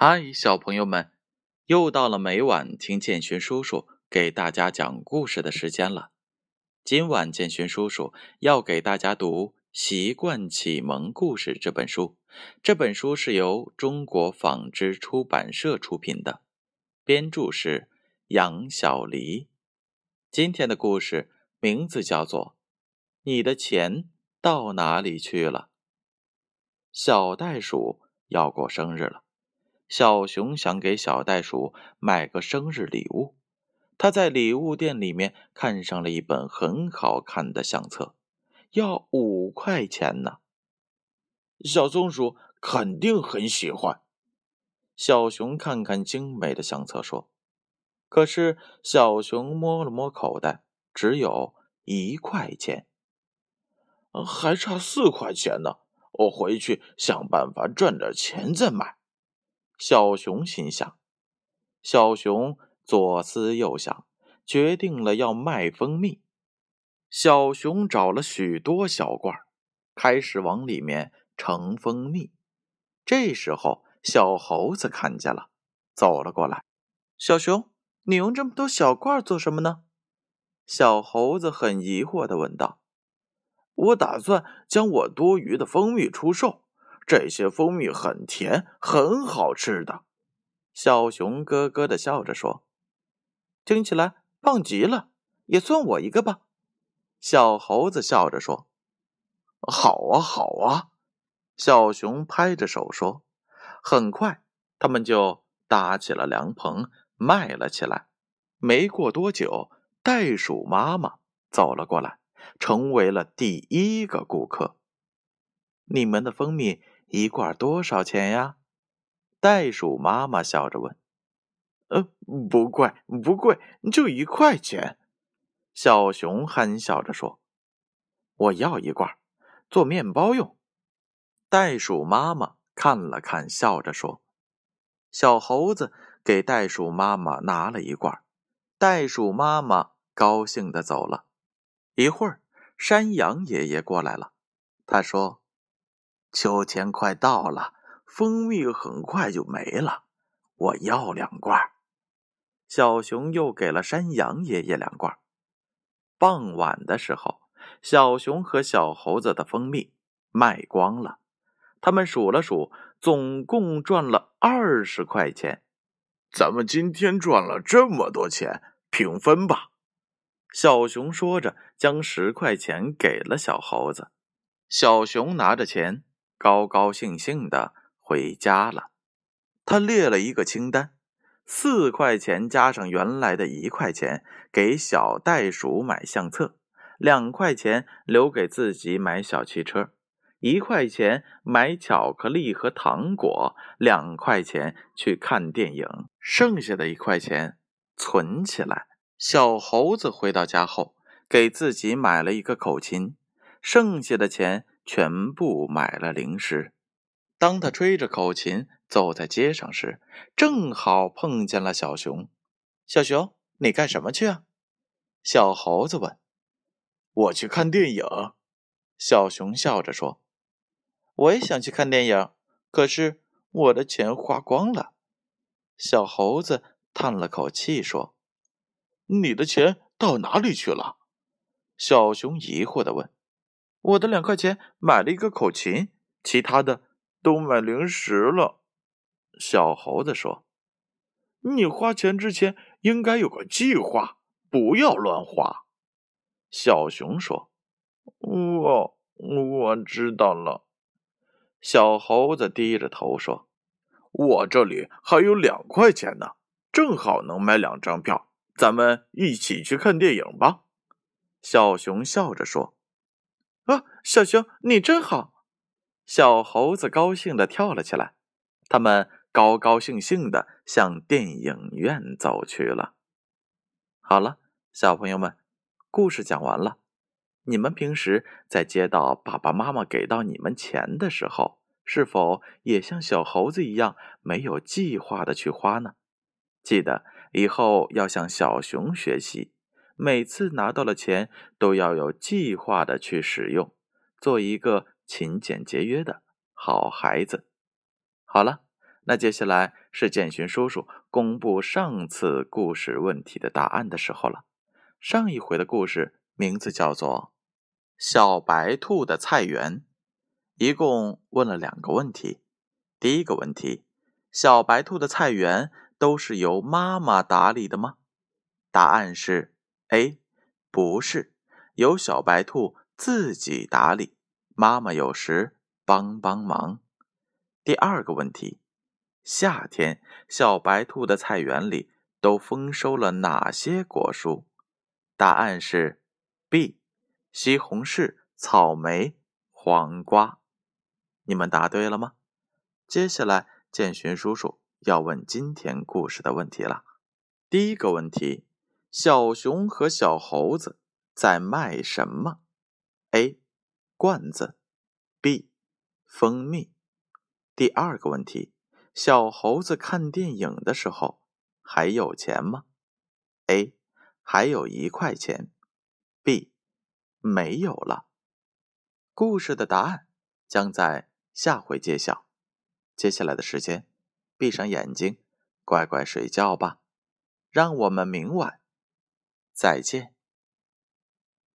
嗨，小朋友们，又到了每晚听建勋叔叔给大家讲故事的时间了。今晚建勋叔叔要给大家读《习惯启蒙故事》这本书。这本书是由中国纺织出版社出品的，编著是杨小黎。今天的故事名字叫做《你的钱到哪里去了》。小袋鼠要过生日了。小熊想给小袋鼠买个生日礼物，他在礼物店里面看上了一本很好看的相册，要五块钱呢。小松鼠肯定很喜欢。小熊看看精美的相册说：“可是小熊摸了摸口袋，只有一块钱，还差四块钱呢。我回去想办法赚点钱再买。”小熊心想：“小熊左思右想，决定了要卖蜂蜜。小熊找了许多小罐，开始往里面盛蜂蜜。这时候，小猴子看见了，走了过来。小熊，你用这么多小罐做什么呢？”小猴子很疑惑的问道。“我打算将我多余的蜂蜜出售。”这些蜂蜜很甜，很好吃的。小熊咯咯的笑着说：“听起来棒极了，也算我一个吧。”小猴子笑着说：“好啊，好啊。”小熊拍着手说：“很快，他们就搭起了凉棚，卖了起来。没过多久，袋鼠妈妈走了过来，成为了第一个顾客。你们的蜂蜜。”一罐多少钱呀？袋鼠妈妈笑着问。“呃，不贵，不贵，就一块钱。”小熊憨笑着说。“我要一罐，做面包用。”袋鼠妈妈看了看，笑着说。小猴子给袋鼠妈妈拿了一罐，袋鼠妈妈高兴的走了。一会儿，山羊爷爷过来了，他说。秋天快到了，蜂蜜很快就没了，我要两罐。小熊又给了山羊爷爷两罐。傍晚的时候，小熊和小猴子的蜂蜜卖光了，他们数了数，总共赚了二十块钱。咱们今天赚了这么多钱，平分吧。小熊说着，将十块钱给了小猴子。小熊拿着钱。高高兴兴的回家了。他列了一个清单：四块钱加上原来的一块钱给小袋鼠买相册，两块钱留给自己买小汽车，一块钱买巧克力和糖果，两块钱去看电影，剩下的一块钱存起来。小猴子回到家后，给自己买了一个口琴，剩下的钱。全部买了零食。当他吹着口琴走在街上时，正好碰见了小熊。小熊，你干什么去啊？小猴子问。我去看电影。小熊笑着说。我也想去看电影，可是我的钱花光了。小猴子叹了口气说：“你的钱到哪里去了？”小熊疑惑的问。我的两块钱买了一个口琴，其他的都买零食了。小猴子说：“你花钱之前应该有个计划，不要乱花。”小熊说：“我我知道了。”小猴子低着头说：“我这里还有两块钱呢，正好能买两张票，咱们一起去看电影吧。”小熊笑着说。啊，小熊，你真好！小猴子高兴的跳了起来。他们高高兴兴的向电影院走去了。好了，小朋友们，故事讲完了。你们平时在接到爸爸妈妈给到你们钱的时候，是否也像小猴子一样没有计划的去花呢？记得以后要向小熊学习。每次拿到了钱，都要有计划的去使用，做一个勤俭节约的好孩子。好了，那接下来是建勋叔叔公布上次故事问题的答案的时候了。上一回的故事名字叫做《小白兔的菜园》，一共问了两个问题。第一个问题：小白兔的菜园都是由妈妈打理的吗？答案是 A，不是，由小白兔自己打理，妈妈有时帮帮忙。第二个问题。夏天，小白兔的菜园里都丰收了哪些果蔬？答案是 B：西红柿、草莓、黄瓜。你们答对了吗？接下来，建勋叔叔要问今天故事的问题了。第一个问题：小熊和小猴子在卖什么？A: 罐子，B: 蜂蜜。第二个问题。小猴子看电影的时候还有钱吗？A. 还有一块钱。B. 没有了。故事的答案将在下回揭晓。接下来的时间，闭上眼睛，乖乖睡觉吧。让我们明晚再见。